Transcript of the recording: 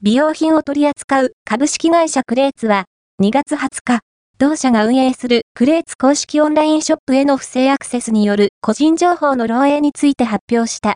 美容品を取り扱う株式会社クレーツは、2月20日、同社が運営するクレーツ公式オンラインショップへの不正アクセスによる個人情報の漏洩について発表した。